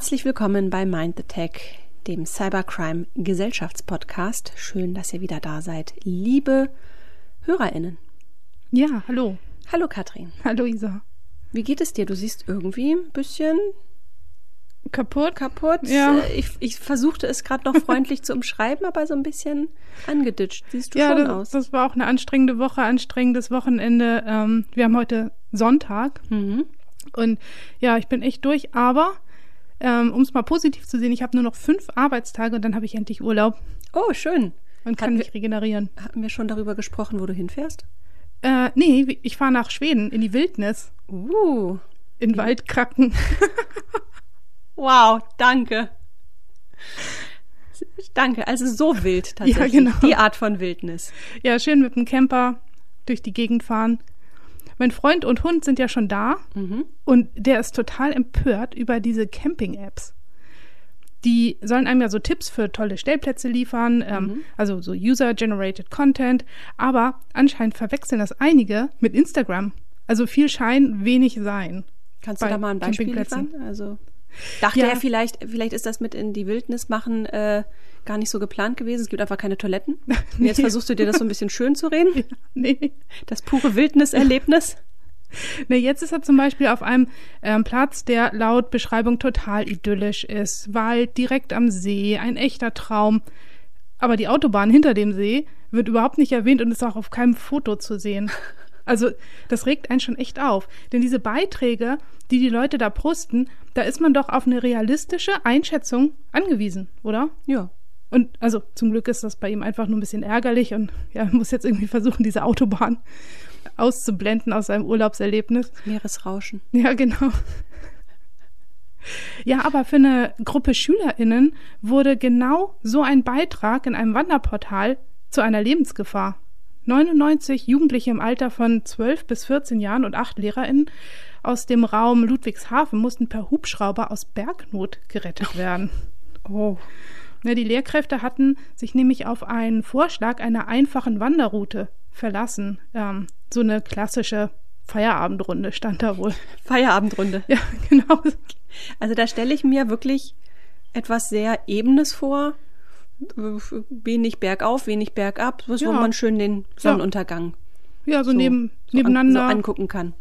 Herzlich willkommen bei Mind the Tech, dem Cybercrime Gesellschaftspodcast. Schön, dass ihr wieder da seid, liebe HörerInnen. Ja, hallo. Hallo Katrin. Hallo Isa. Wie geht es dir? Du siehst irgendwie ein bisschen kaputt. Kaputt. Ja. Äh, Ich, ich versuchte es gerade noch freundlich zu umschreiben, aber so ein bisschen angeditscht. Siehst du ja, schon das, aus. das war auch eine anstrengende Woche, anstrengendes Wochenende. Ähm, wir haben heute Sonntag Mhm. und ja, ich bin echt durch, aber ähm, um es mal positiv zu sehen, ich habe nur noch fünf Arbeitstage und dann habe ich endlich Urlaub Oh, schön. und kann Hatten mich regenerieren. Hatten wir schon darüber gesprochen, wo du hinfährst? Äh, nee, ich fahre nach Schweden in die Wildnis, Uh. in Waldkracken. Wow, danke. Danke. Also so wild tatsächlich. genau. Die Art von Wildnis. ja, schön mit dem Camper durch die Gegend fahren. Mein Freund und Hund sind ja schon da Mhm. und der ist total empört über diese Camping-Apps. Die sollen einem ja so Tipps für tolle Stellplätze liefern, ähm, also so User-Generated Content, aber anscheinend verwechseln das einige mit Instagram. Also viel Schein, wenig Sein. Kannst du da mal ein Beispiel liefern? Also dachte Ja. er vielleicht, vielleicht ist das mit in die Wildnis machen äh, gar nicht so geplant gewesen. Es gibt einfach keine Toiletten. Und jetzt Nee. versuchst du dir das so ein bisschen schön zu reden. Nee. Das pure Wildniserlebnis. Nee, jetzt ist er zum Beispiel auf einem ähm, Platz, der laut Beschreibung total idyllisch ist. Wald direkt am See, ein echter Traum. Aber die Autobahn hinter dem See wird überhaupt nicht erwähnt und ist auch auf keinem Foto zu sehen. Also das regt einen schon echt auf. Denn diese Beiträge, die die Leute da posten, da ist man doch auf eine realistische Einschätzung angewiesen, oder? Ja. Und also zum Glück ist das bei ihm einfach nur ein bisschen ärgerlich und ja, er muss jetzt irgendwie versuchen, diese Autobahn auszublenden aus seinem Urlaubserlebnis. Meeresrauschen. Ja, genau. Ja, aber für eine Gruppe SchülerInnen wurde genau so ein Beitrag in einem Wanderportal zu einer Lebensgefahr. 99 Jugendliche im Alter von 12 bis 14 Jahren und acht LehrerInnen aus dem Raum Ludwigshafen mussten per Hubschrauber aus Bergnot gerettet werden. Oh. Ja, die Lehrkräfte hatten sich nämlich auf einen Vorschlag einer einfachen Wanderroute verlassen. Ähm, so eine klassische Feierabendrunde stand da wohl. Feierabendrunde. Ja, genau. Also da stelle ich mir wirklich etwas sehr Ebenes vor. Wenig bergauf, wenig bergab, wo Ja. man schön den Sonnenuntergang Ja, so, so, neben, so nebeneinander. An, so angucken kann.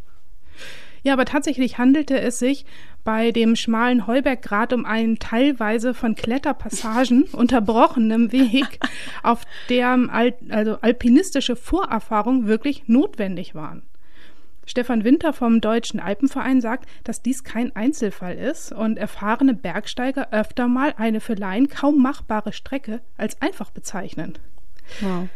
ja, aber tatsächlich handelte es sich bei dem schmalen Heuberggrat um einen teilweise von Kletterpassagen unterbrochenen Weg, auf dem Al also alpinistische Vorerfahrungen wirklich notwendig waren. Stefan Winter vom Deutschen Alpenverein sagt, dass dies kein Einzelfall ist und erfahrene Bergsteiger öfter mal eine für Laien kaum machbare Strecke als einfach bezeichnen. Wow.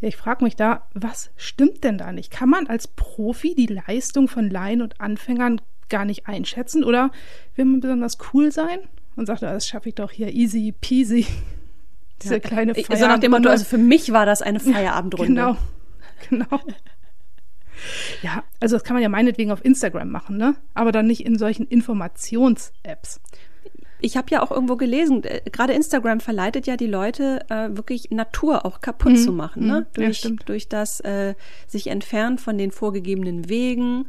Ja, ich frage mich da, was stimmt denn da nicht? Kann man als Profi die Leistung von Laien und Anfängern gar nicht einschätzen? Oder will man besonders cool sein und sagt, das schaffe ich doch hier easy peasy? Diese kleine Ich- So nach dem Motto, Feierabendrunde. also für mich war das eine Feierabendrunde. Genau, genau. Ja, also das kann man ja meinetwegen auf Instagram machen, ne? Aber dann nicht in solchen Informations-Apps. Ich habe ja auch irgendwo gelesen, äh, gerade Instagram verleitet ja die Leute, äh, wirklich Natur auch kaputt Mhm. zu machen, ne? Mhm. Ja, Durch, stimmt. durch das äh, sich entfernen von den vorgegebenen Wegen.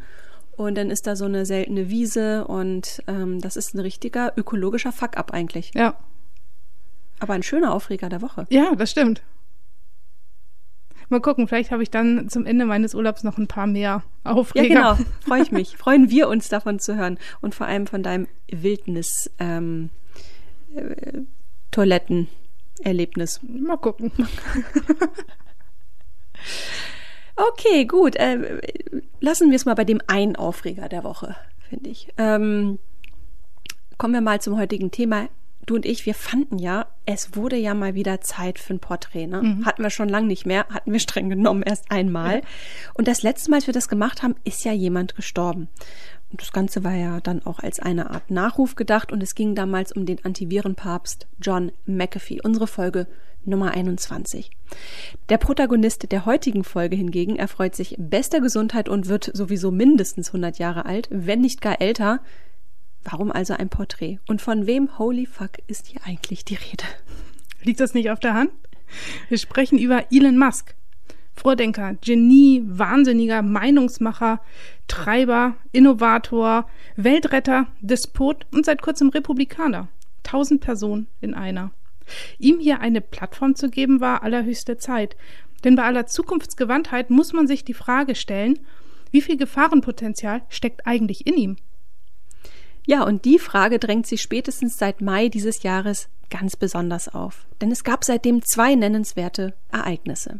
Und dann ist da so eine seltene Wiese und ähm, das ist ein richtiger ökologischer Fuck-up eigentlich. Ja, Aber ein schöner Aufreger der Woche. ja, das stimmt. Mal gucken, vielleicht habe ich dann zum Ende meines Urlaubs noch ein paar mehr Ja, Aufreger. genau. Freue ich mich. Freuen wir uns davon zu hören. Und vor allem von deinem Wildnis ähm, äh, Toilettenerlebnis. Mal gucken. Okay, gut. Äh, lassen wir es mal bei dem einen Aufreger der Woche, finde ich. Ähm, kommen wir mal zum heutigen Thema. Du und ich, wir fanden ja, es wurde ja mal wieder Zeit für ein Porträt. Ne? Hatten wir schon lange nicht mehr, hatten wir streng genommen erst einmal. Und das letzte Mal, als wir das gemacht haben, ist ja jemand gestorben. Und das Ganze war ja dann auch als eine Art Nachruf gedacht und es ging damals um den Antivirenpapst John McAfee, unsere Folge Nummer 21. Der Protagonist der heutigen Folge hingegen erfreut sich bester Gesundheit und wird sowieso mindestens 100 Jahre alt, wenn nicht gar älter. Warum also ein Porträt? Und von wem, holy fuck, ist hier eigentlich die Rede? Liegt das nicht auf der Hand? Wir sprechen über Elon Musk. Vordenker, Genie, Wahnsinniger, Meinungsmacher, Treiber, Innovator, Weltretter, Despot und seit kurzem Republikaner. Tausend Personen in einer. Ihm hier eine Plattform zu geben, war allerhöchste Zeit. Denn bei aller Zukunftsgewandtheit muss man sich die Frage stellen, wie viel Gefahrenpotenzial steckt eigentlich in ihm? Ja, und die Frage drängt sich spätestens seit Mai dieses Jahres ganz besonders auf. Denn es gab seitdem zwei nennenswerte Ereignisse.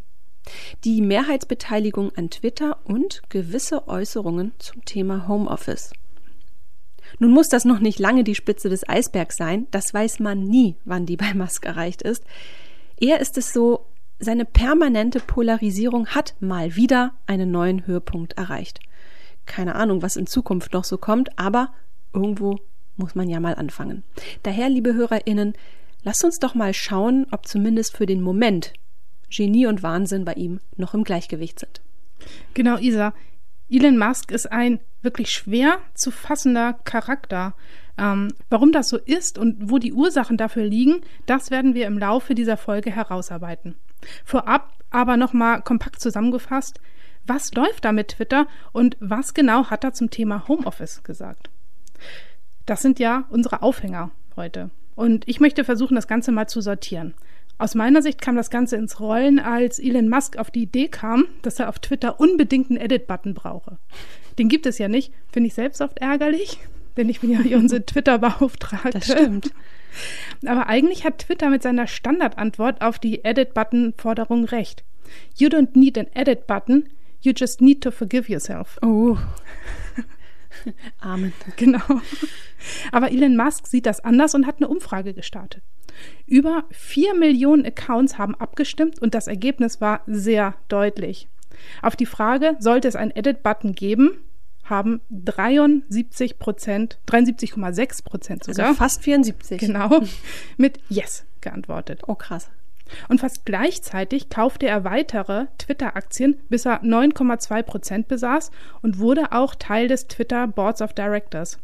Die Mehrheitsbeteiligung an Twitter und gewisse Äußerungen zum Thema Homeoffice. Nun muss das noch nicht lange die Spitze des Eisbergs sein, das weiß man nie, wann die bei Musk erreicht ist. Eher ist es so, seine permanente Polarisierung hat mal wieder einen neuen Höhepunkt erreicht. Keine Ahnung, was in Zukunft noch so kommt, aber irgendwo muss man ja mal anfangen. Daher, liebe Hörerinnen, lasst uns doch mal schauen, ob zumindest für den Moment Genie und Wahnsinn bei ihm noch im Gleichgewicht sind. Genau, Isa. Elon Musk ist ein wirklich schwer zu fassender Charakter. Ähm, warum das so ist und wo die Ursachen dafür liegen, das werden wir im Laufe dieser Folge herausarbeiten. Vorab aber nochmal kompakt zusammengefasst, was läuft da mit Twitter und was genau hat er zum Thema Homeoffice gesagt? Das sind ja unsere Aufhänger heute. Und ich möchte versuchen, das Ganze mal zu sortieren. Aus meiner Sicht kam das Ganze ins Rollen, als Elon Musk auf die Idee kam, dass er auf Twitter unbedingt einen Edit-Button brauche. Den gibt es ja nicht. Finde ich selbst oft ärgerlich, denn ich bin ja hier unsere Twitter-Beauftragte. Das stimmt. Aber eigentlich hat Twitter mit seiner Standardantwort auf die Edit-Button-Forderung recht. You don't need an Edit-Button, you just need to forgive yourself. Oh. Amen. Genau. Aber Elon Musk sieht das anders und hat eine Umfrage gestartet. Über vier Millionen Accounts haben abgestimmt und das Ergebnis war sehr deutlich. Auf die Frage, sollte es einen Edit-Button geben, haben 73 Prozent, 73,6 Prozent sogar. Also fast 74. Genau, mit Yes geantwortet. Oh, krass. Und fast gleichzeitig kaufte er weitere Twitter-Aktien, bis er 9,2 Prozent besaß und wurde auch Teil des Twitter Boards of Directors.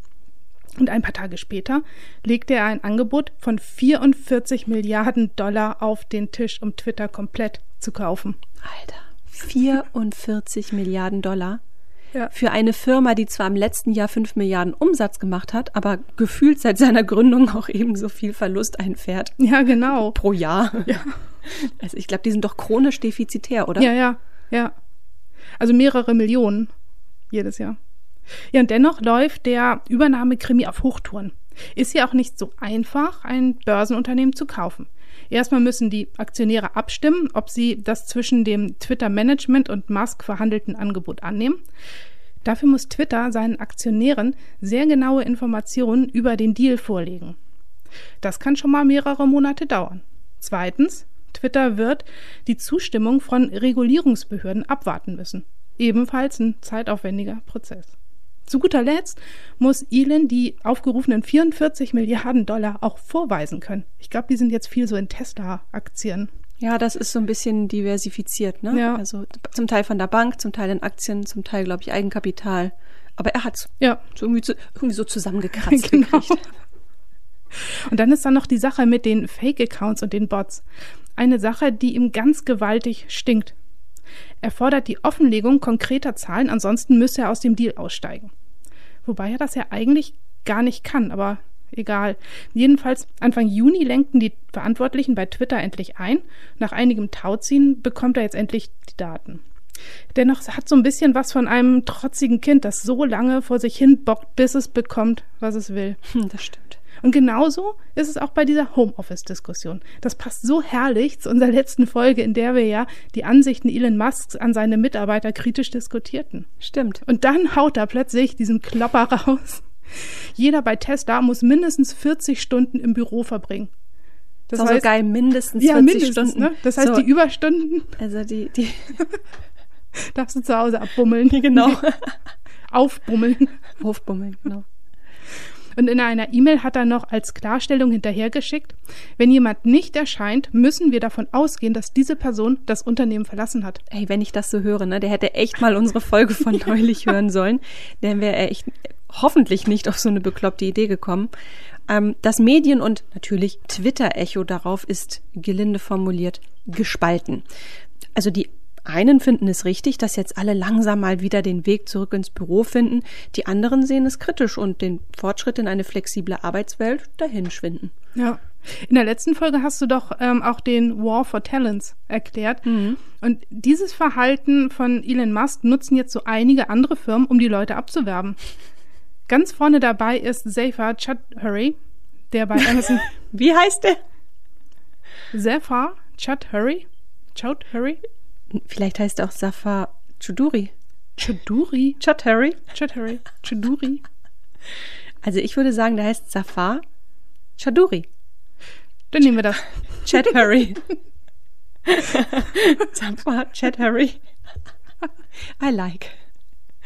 Und ein paar Tage später legte er ein Angebot von 44 Milliarden Dollar auf den Tisch, um Twitter komplett zu kaufen. Alter, 44 Milliarden Dollar? Ja. Für eine Firma, die zwar im letzten Jahr 5 Milliarden Umsatz gemacht hat, aber gefühlt seit seiner Gründung auch ebenso viel Verlust einfährt. Ja, genau. Pro Jahr. Ja. Also ich glaube, die sind doch chronisch defizitär, oder? Ja, ja, ja. Also mehrere Millionen jedes Jahr. Ja, und dennoch läuft der Übernahmekrimi auf Hochtouren. Ist ja auch nicht so einfach, ein Börsenunternehmen zu kaufen. Erstmal müssen die Aktionäre abstimmen, ob sie das zwischen dem Twitter-Management und Musk verhandelten Angebot annehmen. Dafür muss Twitter seinen Aktionären sehr genaue Informationen über den Deal vorlegen. Das kann schon mal mehrere Monate dauern. Zweitens, Twitter wird die Zustimmung von Regulierungsbehörden abwarten müssen. Ebenfalls ein zeitaufwendiger Prozess. Zu guter Letzt muss Elon die aufgerufenen 44 Milliarden Dollar auch vorweisen können. Ich glaube, die sind jetzt viel so in Tesla-Aktien. Ja, das ist so ein bisschen diversifiziert, ne? Ja. Also zum Teil von der Bank, zum Teil in Aktien, zum Teil, glaube ich, Eigenkapital. Aber er hat's Ja, so irgendwie, zu, irgendwie so zusammengekratzt genau. gekriegt. Und dann ist da noch die Sache mit den Fake-Accounts und den Bots. Eine Sache, die ihm ganz gewaltig stinkt. Er fordert die Offenlegung konkreter Zahlen, ansonsten müsse er aus dem Deal aussteigen. Wobei er das ja eigentlich gar nicht kann, aber egal. Jedenfalls Anfang Juni lenkten die Verantwortlichen bei Twitter endlich ein. Nach einigem Tauziehen bekommt er jetzt endlich die Daten. Dennoch hat so ein bisschen was von einem trotzigen Kind, das so lange vor sich hin bockt, bis es bekommt, was es will. Hm, das stimmt. Und genauso ist es auch bei dieser Homeoffice-Diskussion. Das passt so herrlich zu unserer letzten Folge, in der wir ja die Ansichten Elon Musks an seine Mitarbeiter kritisch diskutierten. Stimmt. Und dann haut er plötzlich diesen Klopper raus. Jeder bei Tesla muss mindestens 40 Stunden im Büro verbringen. Das war so geil, mindestens ja, 40 mindestens, Stunden. Ne? Das heißt, so, die Überstunden also die, die, darfst du zu Hause abbummeln. genau. Aufbummeln. Hofbummeln, genau. Und in einer E-Mail hat er noch als Klarstellung hinterhergeschickt, wenn jemand nicht erscheint, müssen wir davon ausgehen, dass diese Person das Unternehmen verlassen hat. Ey, wenn ich das so höre, ne, der hätte echt mal unsere Folge von neulich hören sollen. Dann wäre er echt hoffentlich nicht auf so eine bekloppte Idee gekommen. Ähm, das Medien- und natürlich Twitter-Echo darauf ist gelinde formuliert gespalten. Also die einen finden es richtig, dass jetzt alle langsam mal wieder den Weg zurück ins Büro finden. Die anderen sehen es kritisch und den Fortschritt in eine flexible Arbeitswelt dahinschwinden. Ja. In der letzten Folge hast du doch ähm, auch den War for Talents erklärt. Mhm. Und dieses Verhalten von Elon Musk nutzen jetzt so einige andere Firmen, um die Leute abzuwerben. Ganz vorne dabei ist Zafar Chudhuri, der bei Amazon. Wie heißt der? Zafar Chudhuri? Chudhuri? Vielleicht heißt er auch Safar Chuduri. Chuduri? Chudhuri? Chudhuri? Chuduri? Also ich würde sagen, der heißt Safar Chaduri. Dann nehmen wir das. Chad Harry. Safar Chad Harry. I like.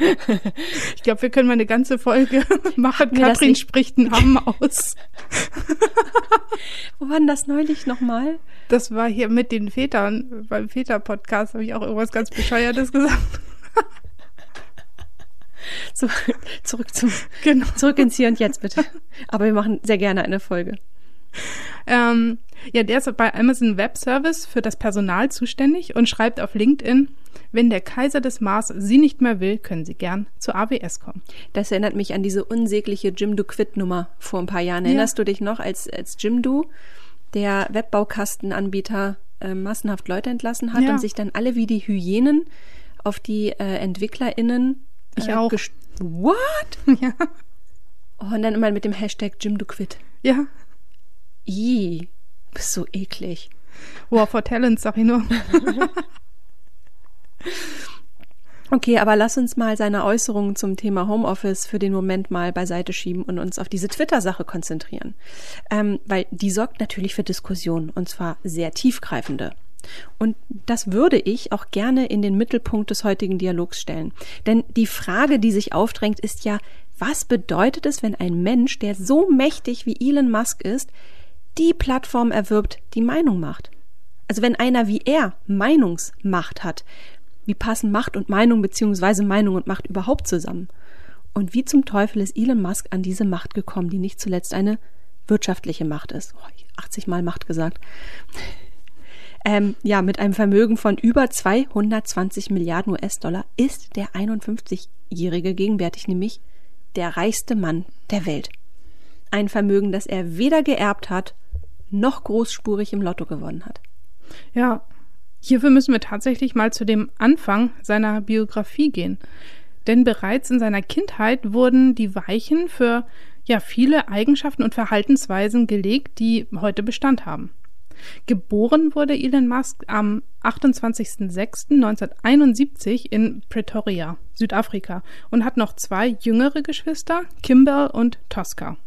Ich glaube, wir können mal eine ganze Folge machen. das Katrin spricht einen Namen aus. Wo war denn das neulich nochmal? Das war hier mit den Vätern. Beim Väter-Podcast habe ich auch irgendwas ganz Bescheuertes gesagt. So, zurück zum, Genau. zurück ins Hier und Jetzt bitte. Aber wir machen sehr gerne eine Folge. Ähm, ja, der ist bei Amazon Web Service für das Personal zuständig und schreibt auf LinkedIn, wenn der Kaiser des Mars Sie nicht mehr will, können Sie gern zur AWS kommen. Das erinnert mich an diese unsägliche Jimdo Quit Nummer vor ein paar Jahren. Erinnerst du dich noch, als, als Jimdo, der Webbaukastenanbieter, äh, massenhaft Leute entlassen hat Ja. und sich dann alle wie die Hyänen auf die äh, EntwicklerInnen Ich äh, auch. gest- What? Ja. Und dann immer mit dem Hashtag Jimdo Quit. Ja. Ih, bist so eklig. War for Talents, sag ich nur. Okay, aber lass uns mal seine Äußerungen zum Thema Homeoffice für den Moment mal beiseite schieben und uns auf diese Twitter-Sache konzentrieren. Ähm, weil die sorgt natürlich für Diskussionen und zwar sehr tiefgreifende. Und das würde ich auch gerne in den Mittelpunkt des heutigen Dialogs stellen. Denn die Frage, die sich aufdrängt, ist ja, was bedeutet es, wenn ein Mensch, der so mächtig wie Elon Musk ist, die Plattform erwirbt, die Meinung macht? Also wenn einer wie er Meinungsmacht hat, wie passen Macht und Meinung beziehungsweise Meinung und Macht überhaupt zusammen? Und wie zum Teufel ist Elon Musk an diese Macht gekommen, die nicht zuletzt eine wirtschaftliche Macht ist? Oh, 80 Mal Macht gesagt. Ähm, ja, mit einem Vermögen von über 220 Milliarden US-Dollar ist der 51-Jährige gegenwärtig nämlich der reichste Mann der Welt. Ein Vermögen, das er weder geerbt hat, noch großspurig im Lotto gewonnen hat. Ja, hierfür müssen wir tatsächlich mal zu dem Anfang seiner Biografie gehen. Denn bereits in seiner Kindheit wurden die Weichen für ja viele Eigenschaften und Verhaltensweisen gelegt, die heute Bestand haben. Geboren wurde Elon Musk am 28.06.1971 in Pretoria, Südafrika, und hat noch zwei jüngere Geschwister, Kimball und Tosca.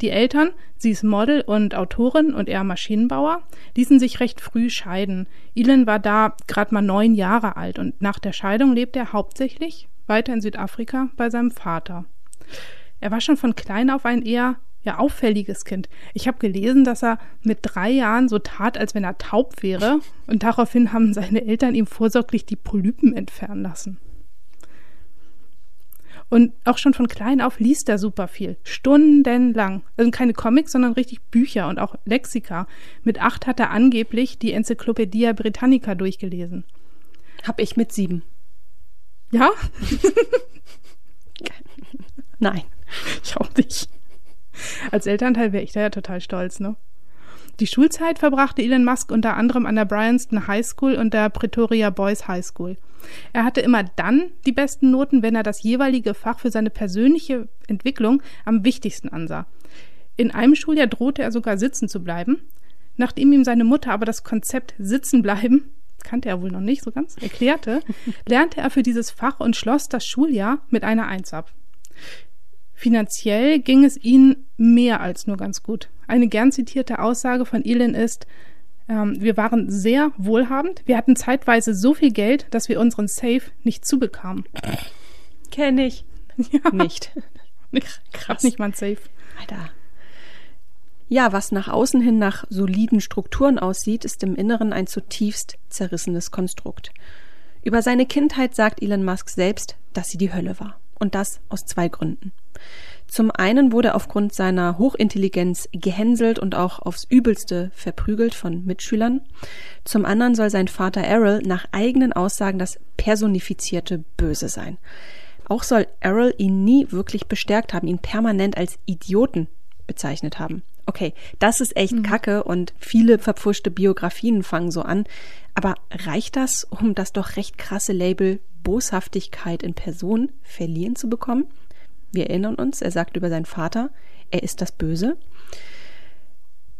Die Eltern, sie ist Model und Autorin und er Maschinenbauer, ließen sich recht früh scheiden. Elon war da gerade mal neun Jahre alt und nach der Scheidung lebte er hauptsächlich weiter in Südafrika bei seinem Vater. Er war schon von klein auf ein eher ja, auffälliges Kind. Ich habe gelesen, dass er mit drei Jahren so tat, als wenn er taub wäre, und daraufhin haben seine Eltern ihm vorsorglich die Polypen entfernen lassen. Und auch schon von klein auf liest er super viel. Stundenlang. Also keine Comics, sondern richtig Bücher und auch Lexika. Mit acht hat er angeblich die Enzyklopädie Britannica durchgelesen. Hab ich mit sieben. Ja? Nein. Ich auch nicht. Als Elternteil wäre ich da ja total stolz, ne? Die Schulzeit verbrachte Elon Musk unter anderem an der Bryanston High School und der Pretoria Boys High School. Er hatte immer dann die besten Noten, wenn er das jeweilige Fach für seine persönliche Entwicklung am wichtigsten ansah. In einem Schuljahr drohte er sogar sitzen zu bleiben. Nachdem ihm seine Mutter aber das Konzept Sitzen bleiben, kannte er wohl noch nicht so ganz, erklärte, lernte er für dieses Fach und schloss das Schuljahr mit einer Eins ab. Finanziell ging es ihnen mehr als nur ganz gut. Eine gern zitierte Aussage von Elon ist, ähm, wir waren sehr wohlhabend, wir hatten zeitweise so viel Geld, dass wir unseren Safe nicht zubekamen. Kenne ich. Ja, Nicht. krass. Nicht mal ein Safe. Alter. Ja, was nach außen hin nach soliden Strukturen aussieht, ist im Inneren ein zutiefst zerrissenes Konstrukt. Über seine Kindheit sagt Elon Musk selbst, dass sie die Hölle war. Und das aus zwei Gründen. Zum einen wurde er aufgrund seiner Hochintelligenz gehänselt und auch aufs Übelste verprügelt von Mitschülern. Zum anderen soll sein Vater Errol nach eigenen Aussagen das personifizierte Böse sein. Auch soll Errol ihn nie wirklich bestärkt haben, ihn permanent als Idioten bezeichnet haben. Okay, das ist echt mhm. Kacke und viele verpfuschte Biografien fangen so an. Aber reicht das, um das doch recht krasse Label Boshaftigkeit in Person verliehen zu bekommen? Wir erinnern uns, er sagt über seinen Vater, er ist das Böse.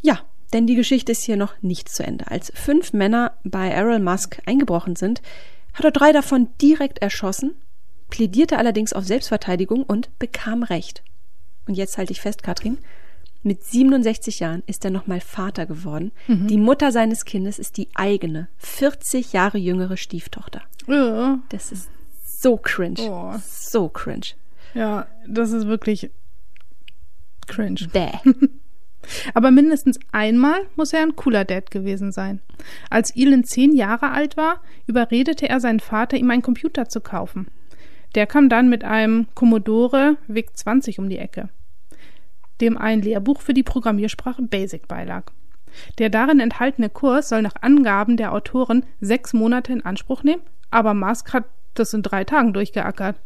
Ja, denn die Geschichte ist hier noch nicht zu Ende. Als fünf Männer bei Errol Musk eingebrochen sind, hat er drei davon direkt erschossen, plädierte allerdings auf Selbstverteidigung und bekam Recht. Und jetzt halte ich fest, Katrin, mit 67 Jahren ist er nochmal Vater geworden. Mhm. Die Mutter seines Kindes ist die eigene, 40 Jahre jüngere Stieftochter. Ja. Das ist so cringe. Oh. So cringe. Ja, das ist wirklich cringe. Bäh. Aber mindestens einmal muss er ein cooler Dad gewesen sein. Als Elon zehn Jahre alt war, überredete er seinen Vater, ihm einen Computer zu kaufen. Der kam dann mit einem Commodore VIC 20 um die Ecke dem ein Lehrbuch für die Programmiersprache Basic beilag. Der darin enthaltene Kurs soll nach Angaben der Autoren sechs Monate in Anspruch nehmen, aber Musk hat das in drei Tagen durchgeackert.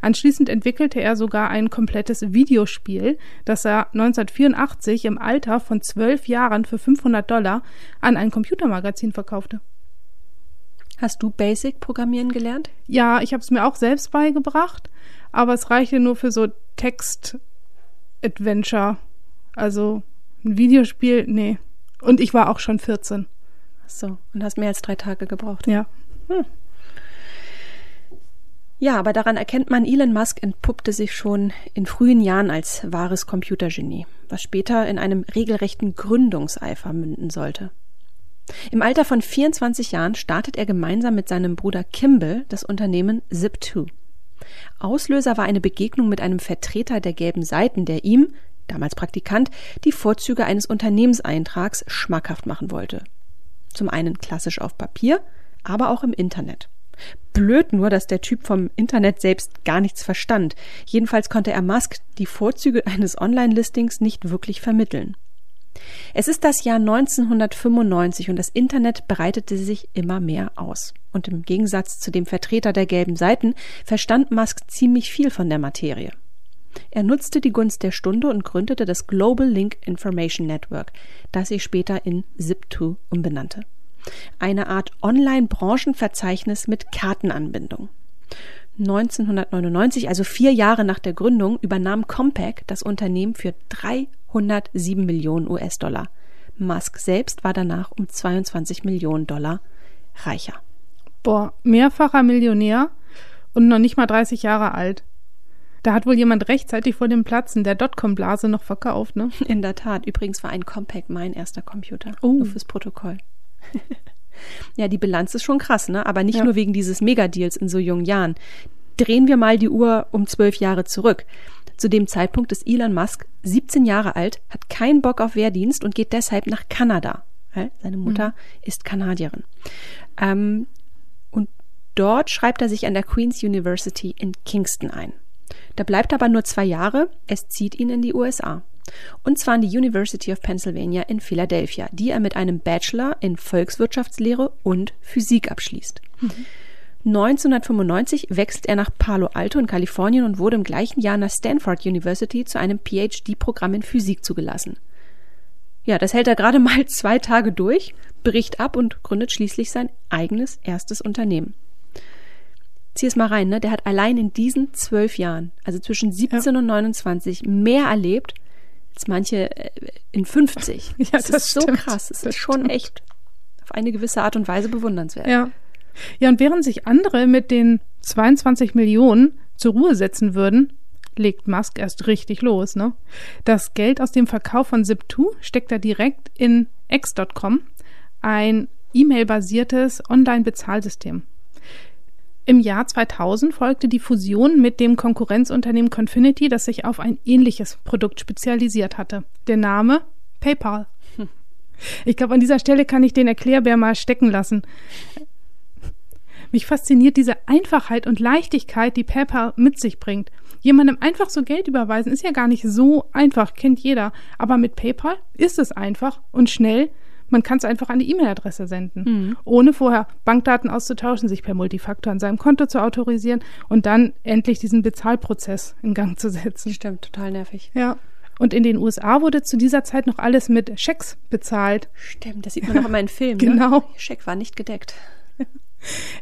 Anschließend entwickelte er sogar ein komplettes Videospiel, das er 1984 im Alter von zwölf Jahren für 500 Dollar an ein Computermagazin verkaufte. Hast du Basic Programmieren gelernt? Ja, ich habe es mir auch selbst beigebracht, aber es reichte nur für so Text Adventure. Also ein Videospiel, nee. Und ich war auch schon 14. Ach so, und hast mehr als drei Tage gebraucht. Ja. Hm. Ja, aber daran erkennt man, Elon Musk entpuppte sich schon in frühen Jahren als wahres Computergenie, was später in einem regelrechten Gründungseifer münden sollte. Im Alter von 24 Jahren startet er gemeinsam mit seinem Bruder Kimball das Unternehmen Zip2. Auslöser war eine Begegnung mit einem Vertreter der gelben Seiten, der ihm, damals Praktikant, die Vorzüge eines Unternehmenseintrags schmackhaft machen wollte. Zum einen klassisch auf Papier, aber auch im Internet. Blöd nur, dass der Typ vom Internet selbst gar nichts verstand. Jedenfalls konnte er Musk die Vorzüge eines Online-Listings nicht wirklich vermitteln. Es ist das Jahr 1995 und das Internet breitete sich immer mehr aus. Und im Gegensatz zu dem Vertreter der gelben Seiten verstand Musk ziemlich viel von der Materie. Er nutzte die Gunst der Stunde und gründete das Global Link Information Network, das sich später in Zip2 umbenannte. Eine Art Online-Branchenverzeichnis mit Kartenanbindung. 1999, also vier Jahre nach der Gründung, übernahm Compaq das Unternehmen für 307 Millionen US-Dollar. Musk selbst war danach um 22 Millionen Dollar reicher. Boah, mehrfacher Millionär und noch nicht mal 30 Jahre alt. Da hat wohl jemand rechtzeitig vor dem Platzen der Dotcom-Blase noch verkauft, ne? In der Tat. Übrigens war ein Compaq mein erster Computer. Oh. Nur fürs Protokoll. Ja, die Bilanz ist schon krass, ne? Aber nicht ja. nur wegen dieses Megadeals in so jungen Jahren. Drehen wir mal die Uhr um zwölf Jahre zurück. Zu dem Zeitpunkt ist Elon Musk 17 Jahre alt, hat keinen Bock auf Wehrdienst und geht deshalb nach Kanada. Seine Mutter mhm. ist Kanadierin. Ähm, und dort schreibt er sich an der Queen's University in Kingston ein. Da bleibt aber nur zwei Jahre, es zieht ihn in die USA und zwar an die University of Pennsylvania in Philadelphia, die er mit einem Bachelor in Volkswirtschaftslehre und Physik abschließt. Mhm. 1995 wechselt er nach Palo Alto in Kalifornien und wurde im gleichen Jahr nach Stanford University zu einem PhD-Programm in Physik zugelassen. Ja, das hält er gerade mal zwei Tage durch, bricht ab und gründet schließlich sein eigenes erstes Unternehmen. Zieh es mal rein, ne? Der hat allein in diesen zwölf Jahren, also zwischen 17 ja. und 29, mehr erlebt als manche äh, in 50. Ja, das, das ist stimmt. so krass. Es ist schon stimmt. echt auf eine gewisse Art und Weise bewundernswert. Ja. Ja, und während sich andere mit den 22 Millionen zur Ruhe setzen würden, legt Musk erst richtig los, ne? Das Geld aus dem Verkauf von Zip2 steckt er direkt in X.com, ein E-Mail-basiertes Online-Bezahlsystem. Im Jahr 2000 folgte die Fusion mit dem Konkurrenzunternehmen Confinity, das sich auf ein ähnliches Produkt spezialisiert hatte. Der Name PayPal. Hm. Ich glaube, an dieser Stelle kann ich den Erklärbär mal stecken lassen. Mich fasziniert diese Einfachheit und Leichtigkeit, die PayPal mit sich bringt. Jemandem einfach so Geld überweisen ist ja gar nicht so einfach, kennt jeder. Aber mit PayPal ist es einfach und schnell. Man kann es einfach an die E-Mail-Adresse senden, mhm. ohne vorher Bankdaten auszutauschen, sich per Multifaktor an seinem Konto zu autorisieren und dann endlich diesen Bezahlprozess in Gang zu setzen. Stimmt, total nervig. Ja. Und in den USA wurde zu dieser Zeit noch alles mit Schecks bezahlt. Stimmt, das sieht man auch immer in Filmen. genau. Ne? Scheck war nicht gedeckt.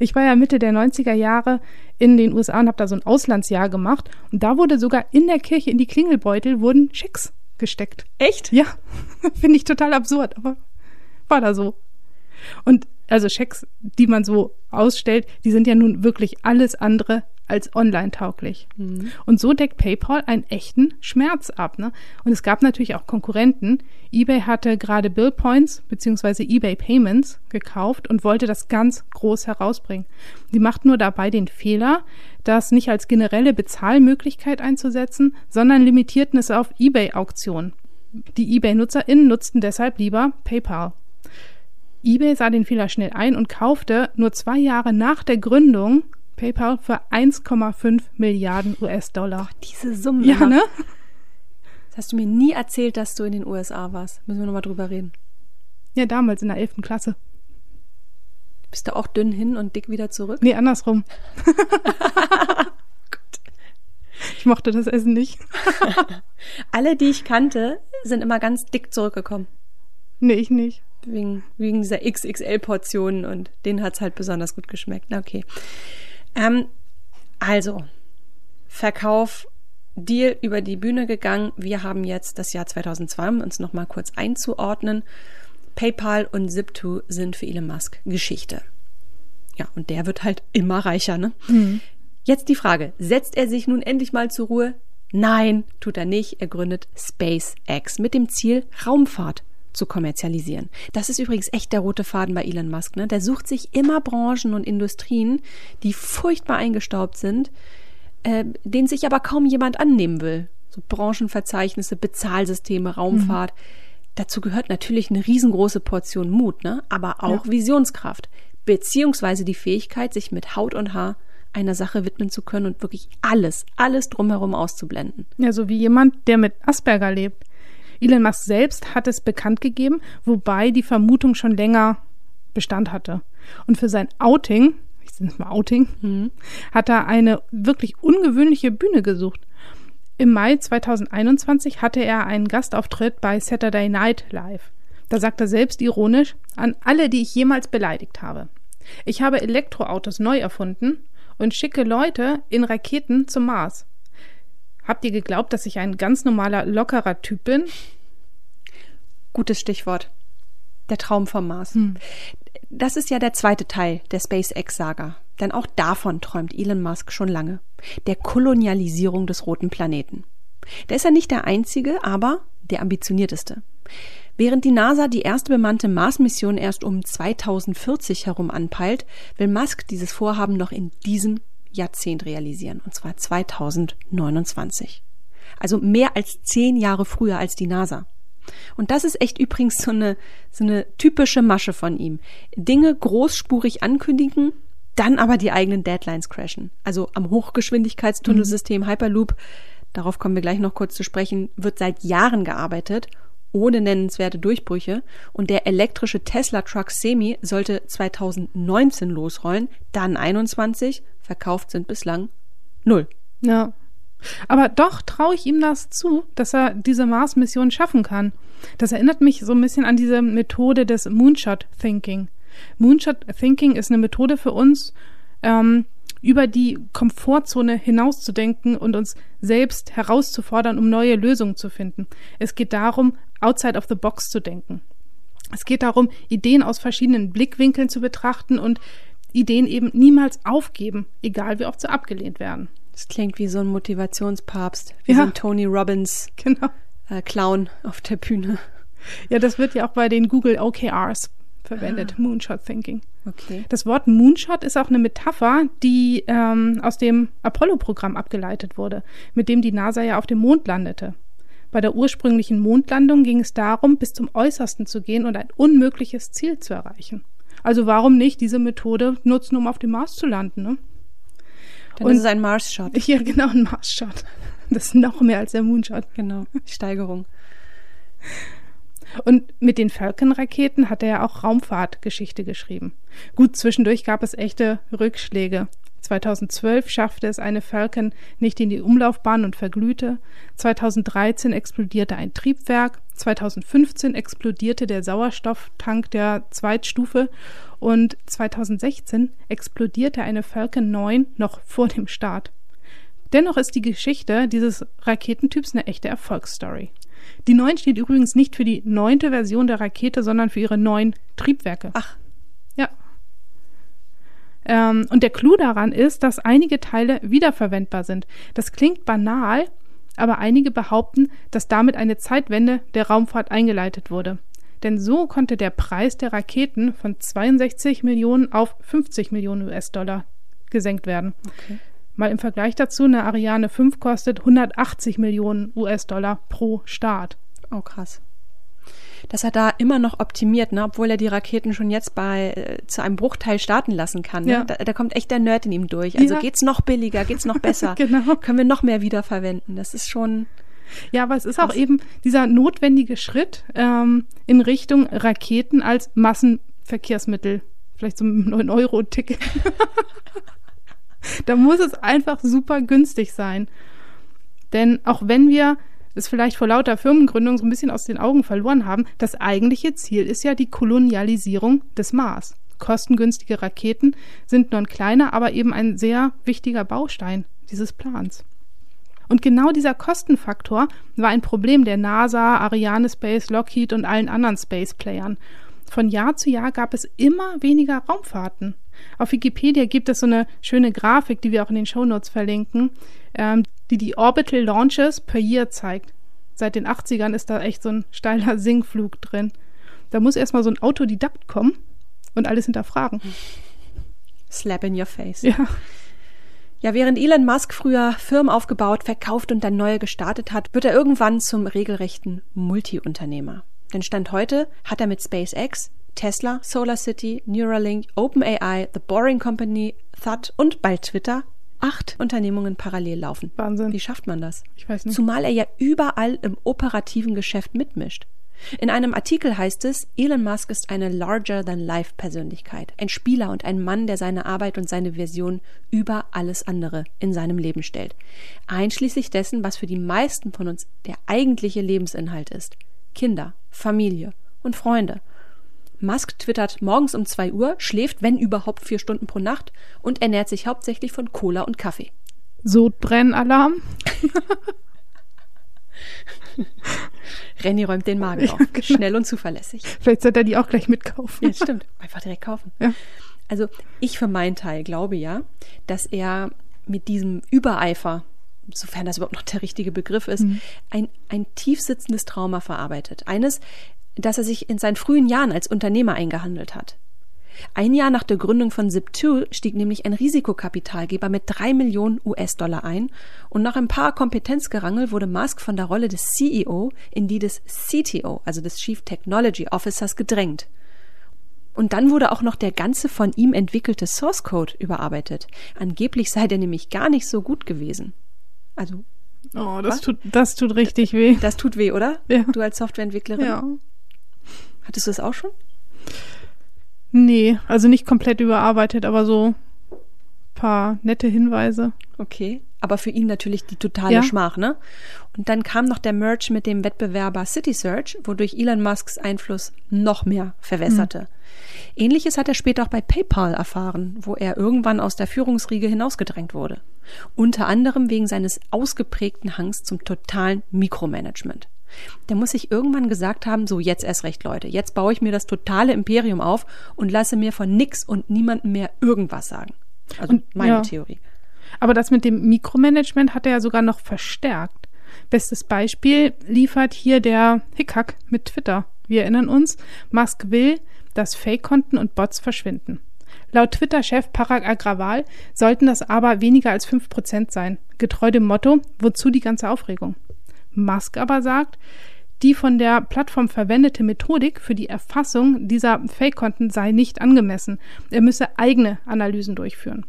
Ich war ja Mitte der 90er Jahre in den USA und habe da so ein Auslandsjahr gemacht. Und da wurde sogar in der Kirche in die Klingelbeutel wurden Schecks gesteckt. Echt? Ja, finde ich total absurd, aber war da so. Und also Schecks, die man so ausstellt, die sind ja nun wirklich alles andere als online-tauglich. Mhm. Und so deckt PayPal einen echten Schmerz ab. Ne? Und es gab natürlich auch Konkurrenten. eBay hatte gerade Bill Points bzw. eBay Payments gekauft und wollte das ganz groß herausbringen. Die macht nur dabei den Fehler, das nicht als generelle Bezahlmöglichkeit einzusetzen, sondern limitierten es auf eBay-Auktionen. Die eBay-NutzerInnen nutzten deshalb lieber PayPal eBay sah den Fehler schnell ein und kaufte nur zwei Jahre nach der Gründung PayPal für 1,5 Milliarden US-Dollar. Diese Summe. Ja, ne? Das hast du mir nie erzählt, dass du in den USA warst. Müssen wir nochmal drüber reden. Ja, damals in der 11. Klasse. Bist du auch dünn hin und dick wieder zurück? Nee, andersrum. ich mochte das Essen nicht. Alle, die ich kannte, sind immer ganz dick zurückgekommen. Nee, ich nicht wegen, wegen dieser XXL-Portionen und denen hat's halt besonders gut geschmeckt. Na, okay. Ähm, also, Verkauf, Deal über die Bühne gegangen. Wir haben jetzt das Jahr 2002, um uns nochmal kurz einzuordnen. PayPal und Zip2 sind für Elon Musk Geschichte. Ja, und der wird halt immer reicher, ne? Mhm. Jetzt die Frage, setzt er sich nun endlich mal zur Ruhe? Nein, tut er nicht. Er gründet SpaceX mit dem Ziel, Raumfahrt zu kommerzialisieren. Das ist übrigens echt der rote Faden bei Elon Musk. Ne? Der sucht sich immer Branchen und Industrien, die furchtbar eingestaubt sind, äh, denen sich aber kaum jemand annehmen will. So Branchenverzeichnisse, Bezahlsysteme, Raumfahrt. Mhm. Dazu gehört natürlich eine riesengroße Portion Mut, ne? aber auch ja. Visionskraft, beziehungsweise die Fähigkeit, sich mit Haut und Haar einer Sache widmen zu können und wirklich alles, alles drumherum auszublenden. Ja, so wie jemand, der mit Asperger lebt. Elon Musk selbst hat es bekannt gegeben, wobei die Vermutung schon länger Bestand hatte. Und für sein Outing, ich nenne es mal Outing, mhm. hat er eine wirklich ungewöhnliche Bühne gesucht. Im Mai 2021 hatte er einen Gastauftritt bei Saturday Night Live. Da sagt er selbst ironisch an alle, die ich jemals beleidigt habe. Ich habe Elektroautos neu erfunden und schicke Leute in Raketen zum Mars. Habt ihr geglaubt, dass ich ein ganz normaler, lockerer Typ bin? Gutes Stichwort. Der Traum vom Mars. Hm. Das ist ja der zweite Teil der SpaceX-Saga. Denn auch davon träumt Elon Musk schon lange. Der Kolonialisierung des roten Planeten. Der ist ja nicht der einzige, aber der ambitionierteste. Während die NASA die erste bemannte Mars-Mission erst um 2040 herum anpeilt, will Musk dieses Vorhaben noch in diesem Jahrzehnt realisieren, und zwar 2029. Also mehr als zehn Jahre früher als die NASA. Und das ist echt übrigens so eine, so eine typische Masche von ihm. Dinge großspurig ankündigen, dann aber die eigenen Deadlines crashen. Also am Hochgeschwindigkeitstunnelsystem mhm. Hyperloop, darauf kommen wir gleich noch kurz zu sprechen, wird seit Jahren gearbeitet, ohne nennenswerte Durchbrüche. Und der elektrische Tesla Truck Semi sollte 2019 losrollen, dann 21, verkauft sind bislang null. Ja. Aber doch traue ich ihm das zu, dass er diese Mars-Mission schaffen kann. Das erinnert mich so ein bisschen an diese Methode des Moonshot Thinking. Moonshot Thinking ist eine Methode für uns, ähm, über die Komfortzone hinauszudenken und uns selbst herauszufordern, um neue Lösungen zu finden. Es geht darum, outside of the box zu denken. Es geht darum, Ideen aus verschiedenen Blickwinkeln zu betrachten und Ideen eben niemals aufgeben, egal wie oft sie abgelehnt werden. Das klingt wie so ein Motivationspapst, wie ja. so ein Tony Robbins genau. äh, Clown auf der Bühne. Ja, das wird ja auch bei den Google OKRs verwendet, ah. Moonshot Thinking. Okay. Das Wort Moonshot ist auch eine Metapher, die ähm, aus dem Apollo-Programm abgeleitet wurde, mit dem die NASA ja auf dem Mond landete. Bei der ursprünglichen Mondlandung ging es darum, bis zum Äußersten zu gehen und ein unmögliches Ziel zu erreichen. Also warum nicht diese Methode nutzen, um auf dem Mars zu landen? Ne? Dann und, ist es ein Mars-Shot. Ja, genau, ein Mars-Shot. Das ist noch mehr als der Moonshot. Genau, Steigerung. Und mit den Falcon-Raketen hat er ja auch Raumfahrtgeschichte geschrieben. Gut, zwischendurch gab es echte Rückschläge. 2012 schaffte es eine Falcon nicht in die Umlaufbahn und verglühte. 2013 explodierte ein Triebwerk. 2015 explodierte der Sauerstofftank der Zweitstufe. Und 2016 explodierte eine Falcon 9 noch vor dem Start. Dennoch ist die Geschichte dieses Raketentyps eine echte Erfolgsstory. Die 9 steht übrigens nicht für die neunte Version der Rakete, sondern für ihre neun Triebwerke. Ach. Ähm, und der Clou daran ist, dass einige Teile wiederverwendbar sind. Das klingt banal, aber einige behaupten, dass damit eine Zeitwende der Raumfahrt eingeleitet wurde. Denn so konnte der Preis der Raketen von 62 Millionen auf 50 Millionen US-Dollar gesenkt werden. Okay. Mal im Vergleich dazu, eine Ariane 5 kostet 180 Millionen US-Dollar pro Start. Oh, krass. Dass er da immer noch optimiert, ne? obwohl er die Raketen schon jetzt bei äh, zu einem Bruchteil starten lassen kann. Ne? Ja. Da, da, kommt echt der Nerd in ihm durch. Also ja. geht's noch billiger, geht's noch besser. genau. Können wir noch mehr wiederverwenden. Das ist schon. Ja, aber es ist auch eben dieser notwendige Schritt ähm, in Richtung Raketen als Massenverkehrsmittel. Vielleicht so ein 9-Euro-Ticket. da muss es einfach super günstig sein. Denn auch wenn wir es vielleicht vor lauter Firmengründung so ein bisschen aus den Augen verloren haben, das eigentliche Ziel ist ja die Kolonialisierung des Mars. Kostengünstige Raketen sind nur ein kleiner, aber eben ein sehr wichtiger Baustein dieses Plans. Und genau dieser Kostenfaktor war ein Problem der NASA, Ariane Space, Lockheed und allen anderen Space-Playern. Von Jahr zu Jahr gab es immer weniger Raumfahrten. Auf Wikipedia gibt es so eine schöne Grafik, die wir auch in den Shownotes verlinken, ähm, die die Orbital Launches per Year zeigt. Seit den 80ern ist da echt so ein steiler Sinkflug drin. Da muss erstmal so ein Autodidakt kommen und alles hinterfragen. Slap in your face. Ja. Ja, während Elon Musk früher Firmen aufgebaut, verkauft und dann neue gestartet hat, wird er irgendwann zum regelrechten Multiunternehmer. Denn Stand heute hat er mit SpaceX Tesla, SolarCity, Neuralink, OpenAI, The Boring Company, Thud und bald Twitter acht Unternehmungen parallel laufen. Wahnsinn. Wie schafft man das? Ich weiß nicht. Zumal er ja überall im operativen Geschäft mitmischt. In einem Artikel heißt es, Elon Musk ist eine larger-than-life-Persönlichkeit, ein Spieler und ein Mann, der seine Arbeit und seine Vision über alles andere in seinem Leben stellt, einschließlich dessen, was für die meisten von uns der eigentliche Lebensinhalt ist. Kinder, Familie und Freunde Musk twittert morgens um 2 Uhr, schläft, wenn überhaupt, vier Stunden pro Nacht und ernährt sich hauptsächlich von Cola und Kaffee. Sodbrennalarm? Renny räumt den Magen auf. Ja, genau. Schnell und zuverlässig. Vielleicht sollte er die auch gleich mitkaufen. Ja, stimmt. Einfach direkt kaufen. Ja. Also ich für meinen Teil glaube ja, dass er mit diesem Übereifer, sofern das überhaupt noch der richtige Begriff ist, mhm. ein, ein tiefsitzendes Trauma verarbeitet. Eines, dass er sich in seinen frühen Jahren als Unternehmer eingehandelt hat. Ein Jahr nach der Gründung von Zip2 stieg nämlich ein Risikokapitalgeber mit drei Millionen US-Dollar ein und nach ein paar Kompetenzgerangel wurde Musk von der Rolle des CEO in die des CTO, also des Chief Technology Officers, gedrängt. Und dann wurde auch noch der ganze von ihm entwickelte Source Code überarbeitet. Angeblich sei der nämlich gar nicht so gut gewesen. Also. Oh, das tut, das tut richtig weh. Das tut weh, oder? Ja. Du als Softwareentwicklerin? Ja. Hattest du das auch schon? Nee, also nicht komplett überarbeitet, aber so paar nette Hinweise. Okay, aber für ihn natürlich die totale ja. Schmach, ne? Und dann kam noch der Merch mit dem Wettbewerber CitySearch, wodurch Elon Musks Einfluss noch mehr verwässerte. Mhm. Ähnliches hat er später auch bei PayPal erfahren, wo er irgendwann aus der Führungsriege hinausgedrängt wurde. Unter anderem wegen seines ausgeprägten Hangs zum totalen Mikromanagement der muss sich irgendwann gesagt haben, so jetzt erst recht, Leute, jetzt baue ich mir das totale Imperium auf und lasse mir von nix und niemandem mehr irgendwas sagen. Also und, meine ja. Theorie. Aber das mit dem Mikromanagement hat er ja sogar noch verstärkt. Bestes Beispiel liefert hier der Hickhack mit Twitter. Wir erinnern uns, Musk will, dass Fake-Konten und Bots verschwinden. Laut Twitter-Chef Parag Agrawal sollten das aber weniger als 5% sein, getreu dem Motto, wozu die ganze Aufregung? Musk aber sagt, die von der Plattform verwendete Methodik für die Erfassung dieser Fake-Konten sei nicht angemessen. Er müsse eigene Analysen durchführen.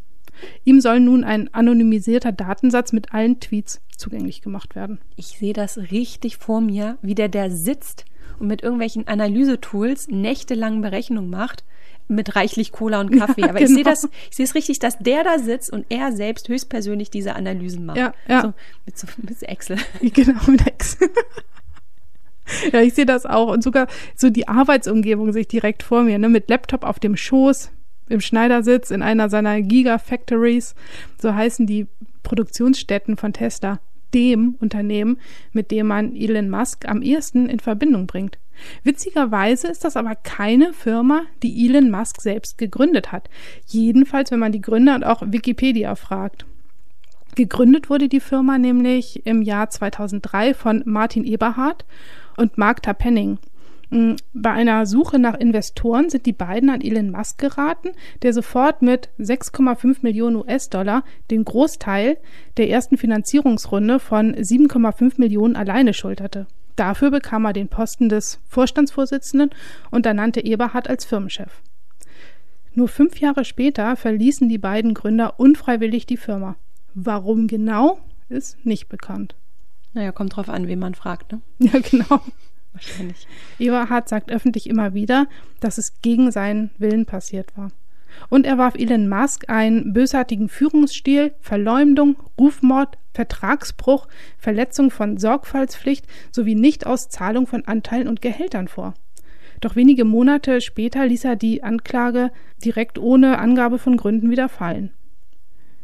Ihm soll nun ein anonymisierter Datensatz mit allen Tweets zugänglich gemacht werden. Ich sehe das richtig vor mir, wie der da sitzt und mit irgendwelchen Analysetools nächtelang Berechnungen macht mit reichlich Cola und Kaffee. Ja, Aber genau. ich sehe das, ich sehe es richtig, dass der da sitzt und er selbst höchstpersönlich diese Analysen macht. Ja, ja. So, mit, so, mit Excel. Genau, mit Excel. ja, ich sehe das auch. Und sogar so die Arbeitsumgebung sich direkt vor mir, ne, mit Laptop auf dem Schoß, im Schneidersitz in einer seiner Gigafactories, so heißen die Produktionsstätten von Tesla, dem Unternehmen, mit dem man Elon Musk am ehesten in Verbindung bringt. Witzigerweise ist das aber keine Firma, die Elon Musk selbst gegründet hat. Jedenfalls, wenn man die Gründer und auch Wikipedia fragt. Gegründet wurde die Firma nämlich im Jahr 2003 von Martin Eberhard und Mark Tapenning. Mm, bei einer Suche nach Investoren sind die beiden an Elon Musk geraten, der sofort mit 6,5 Millionen US-Dollar den Großteil der ersten Finanzierungsrunde von 7,5 Millionen alleine schulterte. Dafür bekam er den Posten des Vorstandsvorsitzenden und ernannte Eberhard als Firmenchef. Nur fünf Jahre später verließen die beiden Gründer unfreiwillig die Firma. Warum genau, ist nicht bekannt. Naja, kommt drauf an, wen man fragt, ne? Ja, genau. Wahrscheinlich. Eberhard sagt öffentlich immer wieder, dass es gegen seinen Willen passiert war. Und er warf Elon Musk einen bösartigen Führungsstil, Verleumdung, Rufmord, Vertragsbruch, Verletzung von Sorgfaltspflicht sowie Nichtauszahlung von Anteilen und Gehältern vor. Doch wenige Monate später ließ er die Anklage direkt ohne Angabe von Gründen wieder fallen.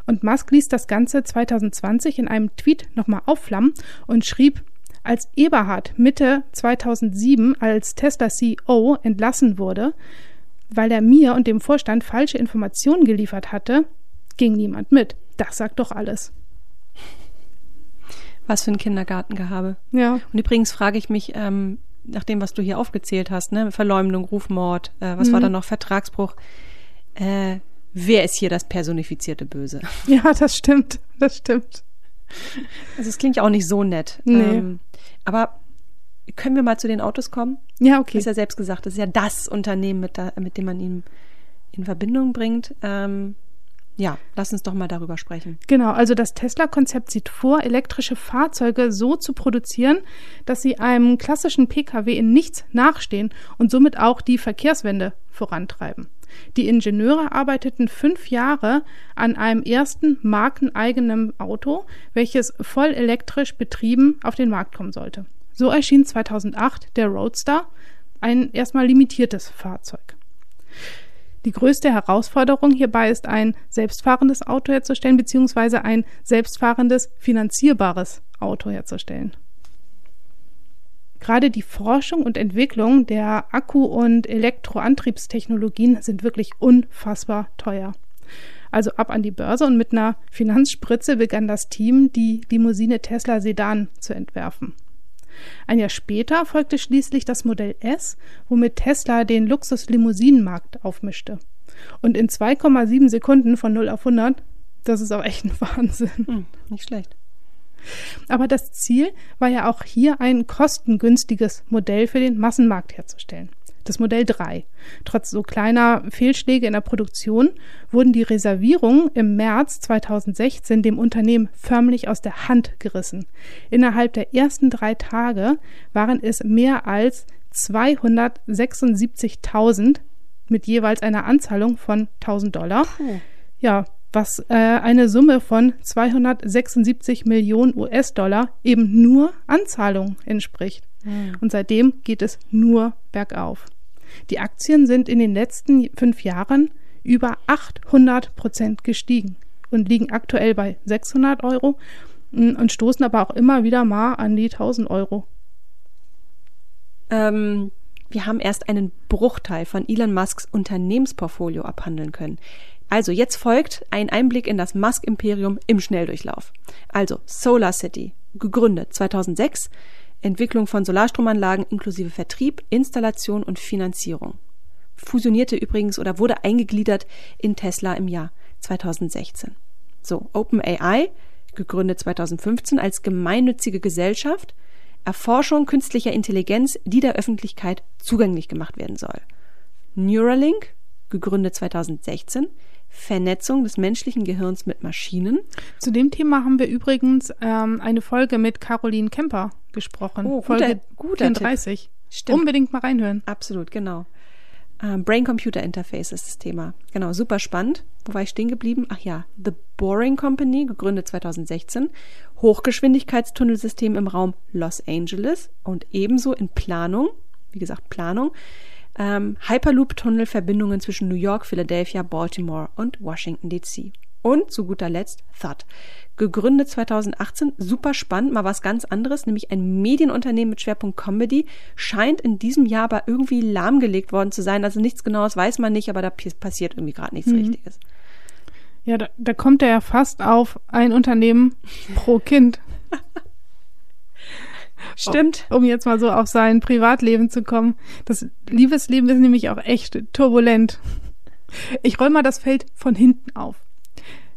Und Musk ließ das Ganze 2020 in einem Tweet nochmal aufflammen und schrieb, als Eberhard Mitte 2007 als Tesla CEO entlassen wurde, weil er mir und dem Vorstand falsche Informationen geliefert hatte, ging niemand mit. Das sagt doch alles. Was für ein Kindergartengehabe. Ja. Und übrigens frage ich mich, ähm, nach dem, was du hier aufgezählt hast, ne, Verleumdung, Rufmord, äh, was mhm. war da noch, Vertragsbruch, äh, wer ist hier das personifizierte Böse? Ja, das stimmt, das stimmt. Also es klingt ja auch nicht so nett. Nee. Ähm, aber können wir mal zu den Autos kommen? Ja, okay. Du hast ja selbst gesagt, das ist ja das Unternehmen, mit, da, mit dem man ihn in Verbindung bringt. Ähm, ja, lass uns doch mal darüber sprechen. Genau, also das Tesla-Konzept sieht vor, elektrische Fahrzeuge so zu produzieren, dass sie einem klassischen Pkw in nichts nachstehen und somit auch die Verkehrswende vorantreiben. Die Ingenieure arbeiteten fünf Jahre an einem ersten markeneigenen Auto, welches voll elektrisch betrieben auf den Markt kommen sollte. So erschien 2008 der Roadster, ein erstmal limitiertes Fahrzeug. Die größte Herausforderung hierbei ist, ein selbstfahrendes Auto herzustellen, beziehungsweise ein selbstfahrendes, finanzierbares Auto herzustellen. Gerade die Forschung und Entwicklung der Akku- und Elektroantriebstechnologien sind wirklich unfassbar teuer. Also ab an die Börse und mit einer Finanzspritze begann das Team, die Limousine Tesla Sedan zu entwerfen. Ein Jahr später folgte schließlich das Modell S, womit Tesla den Luxus-Limousinenmarkt aufmischte. Und in 2,7 Sekunden von 0 auf 100, das ist auch echt ein Wahnsinn. Hm, nicht schlecht. Aber das Ziel war ja auch hier ein kostengünstiges Modell für den Massenmarkt herzustellen. Das Modell 3. Trotz so kleiner Fehlschläge in der Produktion wurden die Reservierungen im März 2016 dem Unternehmen förmlich aus der Hand gerissen. Innerhalb der ersten drei Tage waren es mehr als 276.000 mit jeweils einer Anzahlung von 1000 Dollar. Ja, was äh, eine Summe von 276 Millionen US-Dollar eben nur Anzahlung entspricht. Mhm. Und seitdem geht es nur bergauf. Die Aktien sind in den letzten fünf Jahren über 800 Prozent gestiegen und liegen aktuell bei 600 Euro mm, und stoßen aber auch immer wieder mal an die 1000 Euro. Ähm, wir haben erst einen Bruchteil von Elon Musks Unternehmensportfolio abhandeln können. Also jetzt folgt ein Einblick in das Musk-Imperium im Schnelldurchlauf. Also Solar City, gegründet 2006, Entwicklung von Solarstromanlagen inklusive Vertrieb, Installation und Finanzierung. Fusionierte übrigens oder wurde eingegliedert in Tesla im Jahr 2016. So, OpenAI, gegründet 2015 als gemeinnützige Gesellschaft, Erforschung künstlicher Intelligenz, die der Öffentlichkeit zugänglich gemacht werden soll. Neuralink, gegründet 2016, Vernetzung des menschlichen Gehirns mit Maschinen. Zu dem Thema haben wir übrigens ähm, eine Folge mit Caroline Kemper gesprochen. Oh, guter- Folge guter 34. Stimmt. Unbedingt mal reinhören. Absolut, genau. Ähm, Brain-Computer-Interface ist das Thema. Genau, super spannend. Wo war ich stehen geblieben? Ach ja, The Boring Company, gegründet 2016. Hochgeschwindigkeitstunnelsystem im Raum Los Angeles und ebenso in Planung, wie gesagt, Planung, ähm, Hyperloop-Tunnelverbindungen zwischen New York, Philadelphia, Baltimore und Washington DC. Und zu guter Letzt Thud. Gegründet 2018, super spannend, mal was ganz anderes, nämlich ein Medienunternehmen mit Schwerpunkt Comedy, scheint in diesem Jahr aber irgendwie lahmgelegt worden zu sein. Also nichts Genaues weiß man nicht, aber da passiert irgendwie gerade nichts Richtiges. Ja, da, da kommt er ja fast auf ein Unternehmen pro Kind, Stimmt. um jetzt mal so auf sein Privatleben zu kommen. Das Liebesleben ist nämlich auch echt turbulent. Ich roll mal das Feld von hinten auf.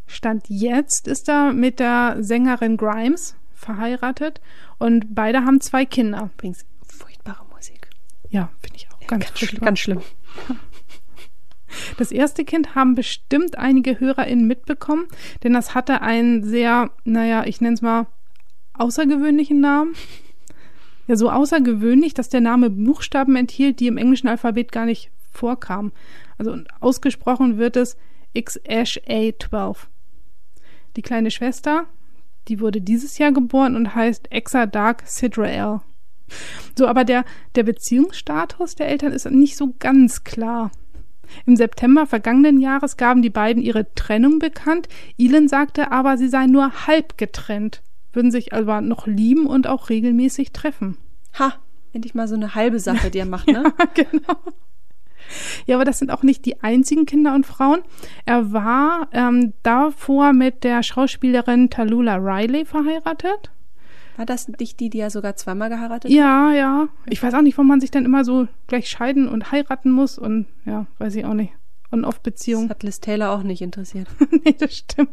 Stand jetzt ist er mit der Sängerin Grimes verheiratet und beide haben zwei Kinder. Übrigens, furchtbare Musik. Ja, finde ich auch ganz, Ganz, schlimm, ganz schlimm. Das erste Kind haben bestimmt einige HörerInnen mitbekommen, denn das hatte einen sehr, naja, ich nenne es mal außergewöhnlichen Namen. Ja, so außergewöhnlich, dass der Name Buchstaben enthielt, die im englischen Alphabet gar nicht vorkamen. Also ausgesprochen wird es XA12. Die kleine Schwester, die wurde dieses Jahr geboren und heißt Exa Dark Sidrael. So, aber der, der Beziehungsstatus der Eltern ist nicht so ganz klar. Im September vergangenen Jahres gaben die beiden ihre Trennung bekannt. Elon sagte aber, sie seien nur halb getrennt, würden sich aber noch lieben und auch regelmäßig treffen. Ha, endlich mal so eine halbe Sache, die er macht, ne? genau. Ja, aber das sind auch nicht die einzigen Kinder und Frauen. Er war ähm, davor mit der Schauspielerin Tallulah Riley verheiratet. War das nicht die, die er sogar zweimal geheiratet hat? Ja, ja. Ich weiß auch nicht, warum man sich dann immer so gleich scheiden und heiraten muss und ja, weiß ich auch nicht. Und oft Das Beziehungen. hat Liz Taylor auch nicht interessiert. nee, das stimmt.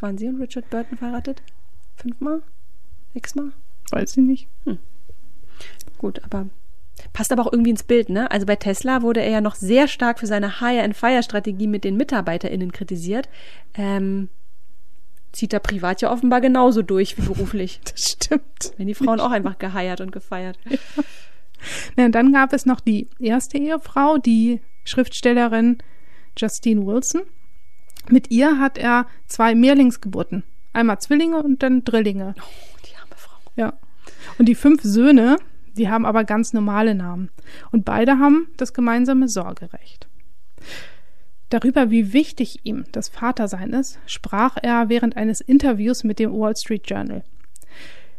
Waren Sie und Richard Burton verheiratet? Fünfmal? Sechsmal? Weiß ich nicht. Gut, aber passt aber auch irgendwie ins Bild, ne? Also bei Tesla wurde er ja noch sehr stark für seine Hire-and-Fire-Strategie mit den MitarbeiterInnen kritisiert. Ähm, zieht er privat ja offenbar genauso durch wie beruflich. Das stimmt. Wenn die Frauen auch einfach geheiert und gefeiert. Ja, und dann gab es noch die erste Ehefrau, die Schriftstellerin Justine Wilson. Mit ihr hat er zwei Mehrlingsgeburten. Einmal Zwillinge und dann Drillinge. Oh, die arme Frau. Ja. Und die fünf Söhne, die haben aber ganz normale Namen. Und beide haben das gemeinsame Sorgerecht. Darüber, wie wichtig ihm das Vatersein ist, sprach er während eines Interviews mit dem Wall Street Journal.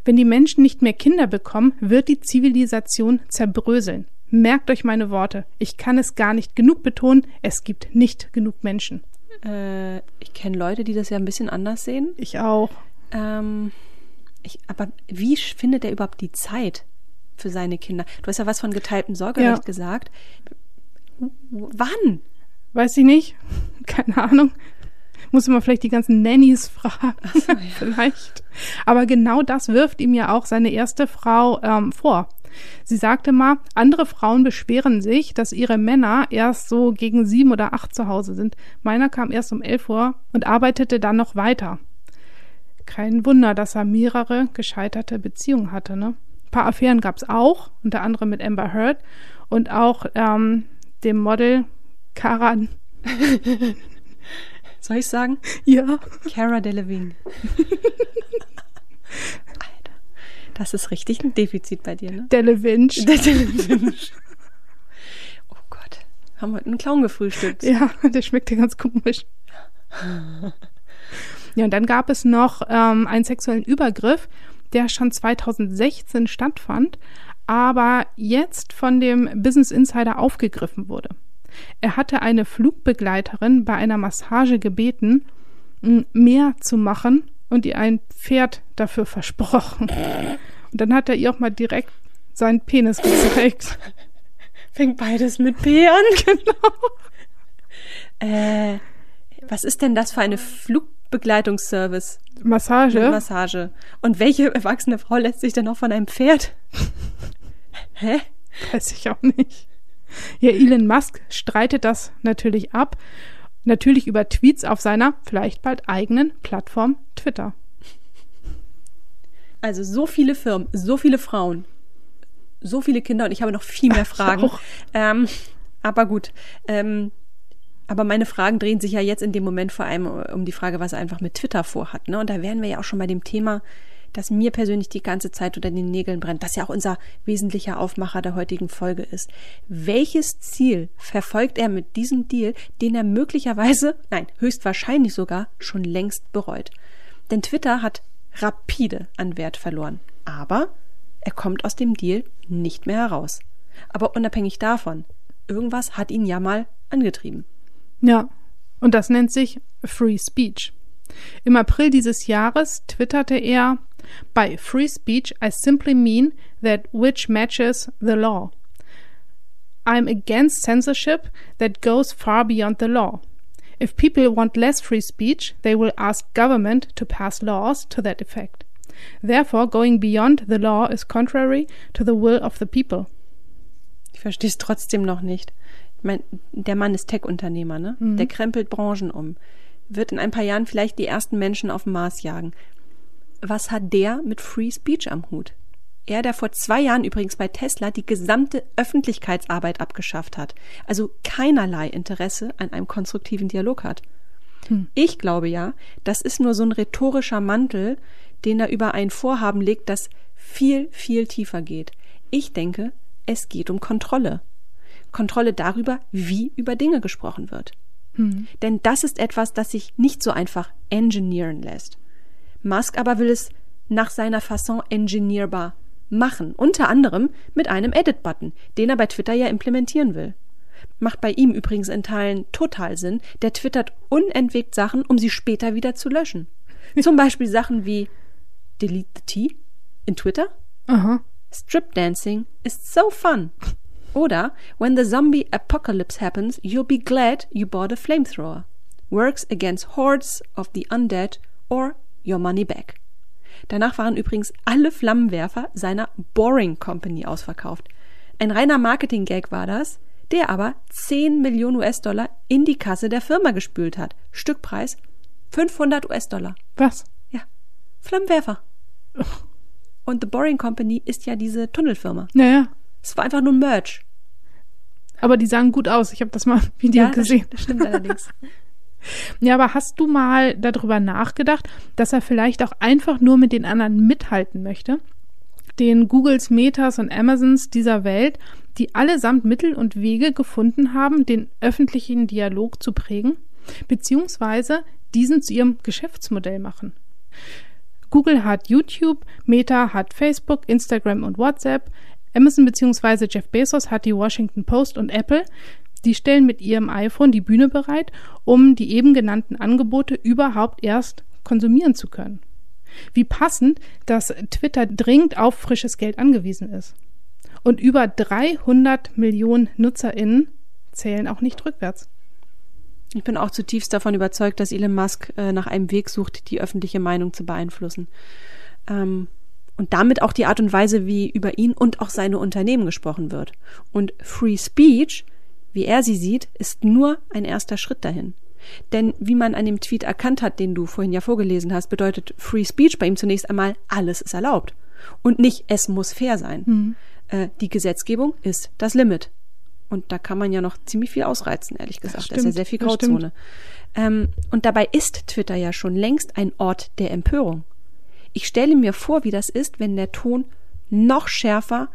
Wenn die Menschen nicht mehr Kinder bekommen, wird die Zivilisation zerbröseln. Merkt euch meine Worte. Ich kann es gar nicht genug betonen. Es gibt nicht genug Menschen. Äh, ich kenne Leute, die das ja ein bisschen anders sehen. Ich auch. Ähm, ich, aber wie findet er überhaupt die Zeit für seine Kinder? Du hast ja was von geteiltem Sorgerecht Ja. gesagt. Wann? Weiß ich nicht. Keine Ahnung. Muss man vielleicht die ganzen Nannies fragen. vielleicht. Aber genau das wirft ihm ja auch seine erste Frau ähm, vor. Sie sagte mal, andere Frauen beschweren sich, dass ihre Männer erst so gegen sieben oder acht zu Hause sind. Meiner kam erst um elf Uhr und arbeitete dann noch weiter. Kein Wunder, dass er mehrere gescheiterte Beziehungen hatte. Ne? Ein paar Affären gab es auch, unter anderem mit Amber Heard und auch ähm, dem Model Cara. Soll ich sagen? Ja. Cara Delevingne. Das ist richtig ein Defizit bei dir, ne? Delevingne. Der Delevingne. Oh Gott, haben wir heute einen Clown gefrühstückt. Ja, der schmeckte ganz komisch. Ja, und dann gab es noch ähm, einen sexuellen Übergriff, der schon 2016 stattfand, aber jetzt von dem Business Insider aufgegriffen wurde. Er hatte eine Flugbegleiterin bei einer Massage gebeten, mehr zu machen und ihr ein Pferd dafür versprochen. Und dann hat er ihr auch mal direkt seinen Penis gezeigt. Fängt beides mit P an. Genau. Äh, was ist denn das für eine Flugbegleitungsservice? Massage. Massage. Und welche erwachsene Frau lässt sich denn noch von einem Pferd? Hä? Weiß ich auch nicht. Ja, Elon Musk streitet das natürlich ab Natürlich über Tweets auf seiner vielleicht bald eigenen Plattform Twitter. Also so viele Firmen, so viele Frauen, so viele Kinder und ich habe noch viel mehr Fragen. Ähm, aber gut. Ähm, aber meine Fragen drehen sich ja jetzt in dem Moment vor allem um die Frage, was er einfach mit Twitter vorhat. Ne? Und da wären wir ja auch schon bei dem Thema, das mir persönlich die ganze Zeit unter den Nägeln brennt, das ja auch unser wesentlicher Aufmacher der heutigen Folge ist. Welches Ziel verfolgt er mit diesem Deal, den er möglicherweise, nein, höchstwahrscheinlich sogar schon längst bereut? Denn Twitter hat rapide an Wert verloren. Aber er kommt aus dem Deal nicht mehr heraus. Aber unabhängig davon, irgendwas hat ihn ja mal angetrieben. Ja, und das nennt sich Free Speech. Im April dieses Jahres twitterte er, By free speech I simply mean that which matches the law. I'm against censorship that goes far beyond the law. If people want less free speech, they will ask government to pass laws to that effect. Therefore, going beyond the law is contrary to the will of the people. Ich verstehe es trotzdem noch nicht. Ich meine, der Mann ist Tech-Unternehmer, ne? Mhm. Der krempelt Branchen um. Wird in ein paar Jahren vielleicht die ersten Menschen auf dem Mars jagen. Was hat der mit Free Speech am Hut? Er, der vor zwei Jahren übrigens bei Tesla die gesamte Öffentlichkeitsarbeit abgeschafft hat, also keinerlei Interesse an einem konstruktiven Dialog hat. Hm. Ich glaube ja, das ist nur so ein rhetorischer Mantel, den er über ein Vorhaben legt, das viel, viel tiefer geht. Ich denke, es geht um Kontrolle. Kontrolle darüber, wie über Dinge gesprochen wird. Hm. Denn das ist etwas, das sich nicht so einfach engineeren lässt. Musk aber will es nach seiner Fasson engineerbar machen, unter anderem mit einem Edit-Button, den er bei Twitter ja implementieren will. Macht bei ihm übrigens in Teilen total Sinn, der twittert unentwegt Sachen, um sie später wieder zu löschen. Zum Beispiel Sachen wie Delete the Tea in Twitter. Aha. Strip Dancing is so fun. Oder When the zombie apocalypse happens, you'll be glad you bought a flamethrower. Works against hordes of the undead or your money back. Danach waren übrigens alle Flammenwerfer seiner Boring Company ausverkauft. Ein reiner Marketing-Gag war das, der aber 10 Millionen US-Dollar in die Kasse der Firma gespült hat. Stückpreis 500 US-Dollar. Was? Ja. Flammenwerfer. Und The Boring Company ist ja diese Tunnelfirma. Naja. Es war einfach nur Merch. Aber die sahen gut aus. Ich habe das mal im Video ja, gesehen. Das stimmt allerdings. Ja, aber hast du mal darüber nachgedacht, dass er vielleicht auch einfach nur mit den anderen mithalten möchte? Den Googles, Metas und Amazons dieser Welt, die allesamt Mittel und Wege gefunden haben, den öffentlichen Dialog zu prägen, beziehungsweise diesen zu ihrem Geschäftsmodell machen. Google hat YouTube, Meta hat Facebook, Instagram und WhatsApp, Amazon bzw. Jeff Bezos hat die Washington Post und Apple. Die stellen mit ihrem iPhone die Bühne bereit, um die eben genannten Angebote überhaupt erst konsumieren zu können. Wie passend, dass Twitter dringend auf frisches Geld angewiesen ist. Und über 300 Millionen NutzerInnen zählen auch nicht rückwärts. Ich bin auch zutiefst davon überzeugt, dass Elon Musk äh, nach einem Weg sucht, die öffentliche Meinung zu beeinflussen. Ähm, und damit auch die Art und Weise, wie über ihn und auch seine Unternehmen gesprochen wird. Und Free Speech, wie er sie sieht, ist nur ein erster Schritt dahin. Denn wie man an dem Tweet erkannt hat, den du vorhin ja vorgelesen hast, bedeutet Free Speech bei ihm zunächst einmal, alles ist erlaubt. Und nicht, es muss fair sein. Mhm. Äh, die Gesetzgebung ist das Limit. Und da kann man ja noch ziemlich viel ausreizen, ehrlich gesagt. Da ist ja sehr viel Grauzone. Ähm, und dabei ist Twitter ja schon längst ein Ort der Empörung. Ich stelle mir vor, wie das ist, wenn der Ton noch schärfer,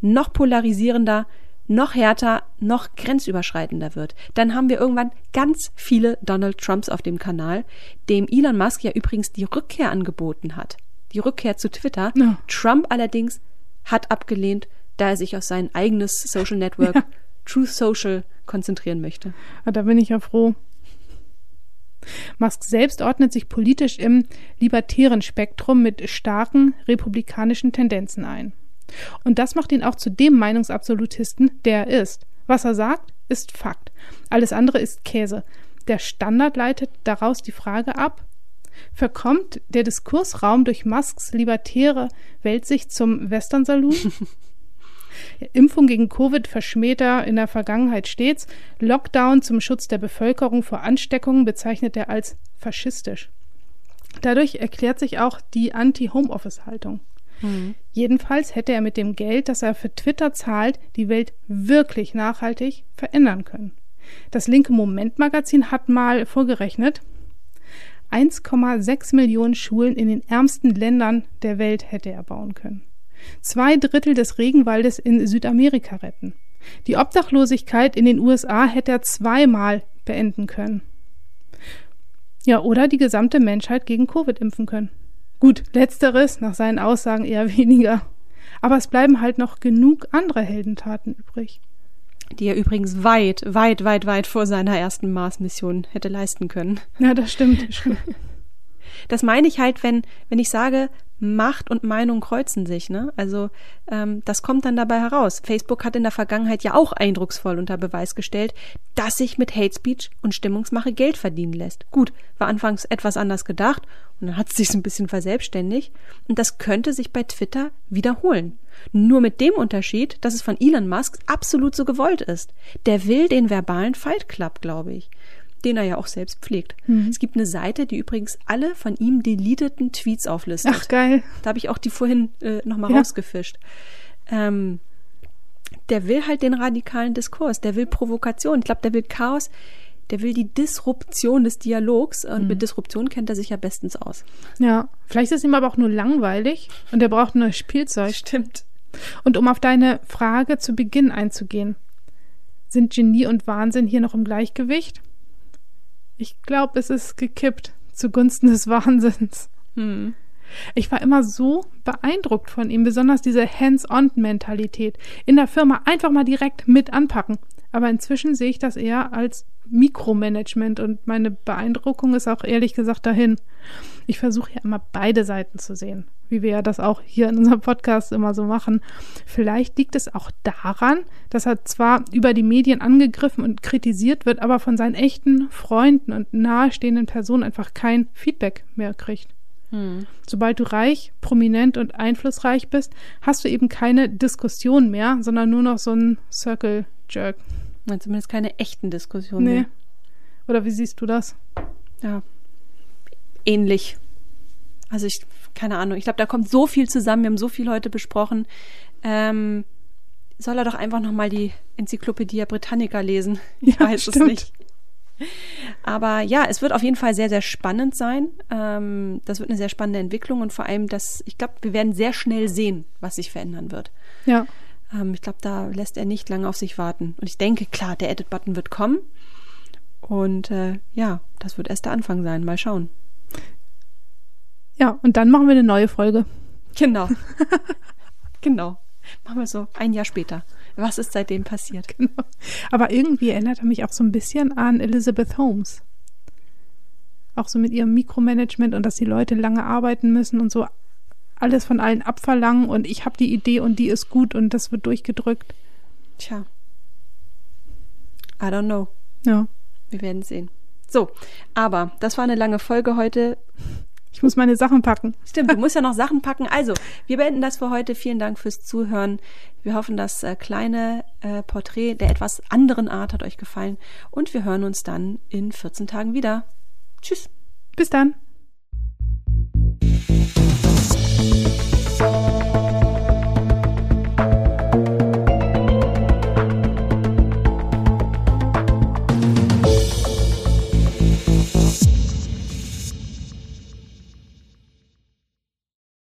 noch polarisierender, noch härter, noch grenzüberschreitender wird. Dann haben wir irgendwann ganz viele Donald Trumps auf dem Kanal, dem Elon Musk ja übrigens die Rückkehr angeboten hat. Die Rückkehr zu Twitter. Ja. Trump allerdings hat abgelehnt, da er sich auf sein eigenes Social Network ja. Truth Social konzentrieren möchte. Ah, da bin ich ja froh. Musk selbst ordnet sich politisch im libertären Spektrum mit starken republikanischen Tendenzen ein. Und das macht ihn auch zu dem Meinungsabsolutisten, der er ist. Was er sagt, ist Fakt. Alles andere ist Käse. Der Standard leitet daraus die Frage ab, verkommt der Diskursraum durch Musks libertäre Weltsicht zum Western Saloon? Impfung gegen Covid verschmäht er in der Vergangenheit stets. Lockdown zum Schutz der Bevölkerung vor Ansteckungen bezeichnet er als faschistisch. Dadurch erklärt sich auch die Anti-Homeoffice-Haltung. Mhm. Jedenfalls hätte er mit dem Geld, das er für Twitter zahlt, die Welt wirklich nachhaltig verändern können. Das linke Moment-Magazin hat mal vorgerechnet, 1,6 Millionen Schulen in den ärmsten Ländern der Welt hätte er bauen können. Zwei Drittel des Regenwaldes in Südamerika retten. Die Obdachlosigkeit in den USA hätte er zweimal beenden können. Ja, oder die gesamte Menschheit gegen Covid impfen können. Gut, letzteres nach seinen Aussagen eher weniger. Aber es bleiben halt noch genug andere Heldentaten übrig. Die er übrigens weit, weit, weit, weit vor seiner ersten Mars-Mission hätte leisten können. Ja, das stimmt. Das meine ich halt, wenn, wenn ich sage, Macht und Meinung kreuzen sich. Ne? Also ähm, das kommt dann dabei heraus. Facebook hat in der Vergangenheit ja auch eindrucksvoll unter Beweis gestellt, dass sich mit Hate Speech und Stimmungsmache Geld verdienen lässt. Gut, war anfangs etwas anders gedacht und dann hat es sich ein bisschen verselbstständigt. Und das könnte sich bei Twitter wiederholen. Nur mit dem Unterschied, dass es von Elon Musk absolut so gewollt ist. Der will den verbalen Fight Club, glaube ich den er ja auch selbst pflegt. Mhm. Es gibt eine Seite, die übrigens alle von ihm deleteten Tweets auflistet. Ach, geil. Da habe ich auch die vorhin äh, nochmal ja. rausgefischt. Ähm, der will halt den radikalen Diskurs, der will Provokation, ich glaube, der will Chaos, der will die Disruption des Dialogs und mhm. mit Disruption kennt er sich ja bestens aus. Ja, vielleicht ist es ihm aber auch nur langweilig und er braucht ein neues Spielzeug. Stimmt. Und um auf deine Frage zu Beginn einzugehen, sind Genie und Wahnsinn hier noch im Gleichgewicht? Ich glaube, es ist gekippt zugunsten des Wahnsinns. Hm. Ich war immer so beeindruckt von ihm, besonders diese Hands-on-Mentalität. In der Firma einfach mal direkt mit anpacken. Aber inzwischen sehe ich das eher als Mikromanagement und meine Beeindruckung ist auch ehrlich gesagt dahin. Ich versuche ja immer beide Seiten zu sehen, wie wir ja das auch hier in unserem Podcast immer so machen. Vielleicht liegt es auch daran, dass er zwar über die Medien angegriffen und kritisiert wird, aber von seinen echten Freunden und nahestehenden Personen einfach kein Feedback mehr kriegt. Hm. Sobald du reich, prominent und einflussreich bist, hast du eben keine Diskussion mehr, sondern nur noch so einen Circle Jerk. Zumindest keine echten Diskussionen. Nee. Oder wie siehst du das? Ja. Ähnlich. Also ich, keine Ahnung, ich glaube, da kommt so viel zusammen, wir haben so viel heute besprochen. Ähm, soll er doch einfach nochmal die Enzyklopädie Britannica lesen? Ich ja, weiß stimmt. es nicht. Aber ja, es wird auf jeden Fall sehr, sehr spannend sein. Ähm, das wird eine sehr spannende Entwicklung und vor allem, dass ich glaube, wir werden sehr schnell sehen, was sich verändern wird. Ja. Ähm, ich glaube, da lässt er nicht lange auf sich warten. Und ich denke, klar, der Edit-Button wird kommen. Und äh, ja, das wird erst der Anfang sein. Mal schauen. Ja, und dann machen wir eine neue Folge. Genau. genau. Machen wir so ein Jahr später. Was ist seitdem passiert? Genau. Aber irgendwie erinnert er mich auch so ein bisschen an Elizabeth Holmes. Auch so mit ihrem Mikromanagement und dass die Leute lange arbeiten müssen und so alles von allen abverlangen und ich habe die Idee und die ist gut und das wird durchgedrückt. Tja. I don't know. Ja. Wir werden sehen. So, aber das war eine lange Folge heute. Ich muss meine Sachen packen. Stimmt, du musst ja noch Sachen packen. Also, wir beenden das für heute. Vielen Dank fürs Zuhören. Wir hoffen, das äh, kleine äh, Porträt der etwas anderen Art hat euch gefallen. Und wir hören uns dann in 14 Tagen wieder. Tschüss. Bis dann.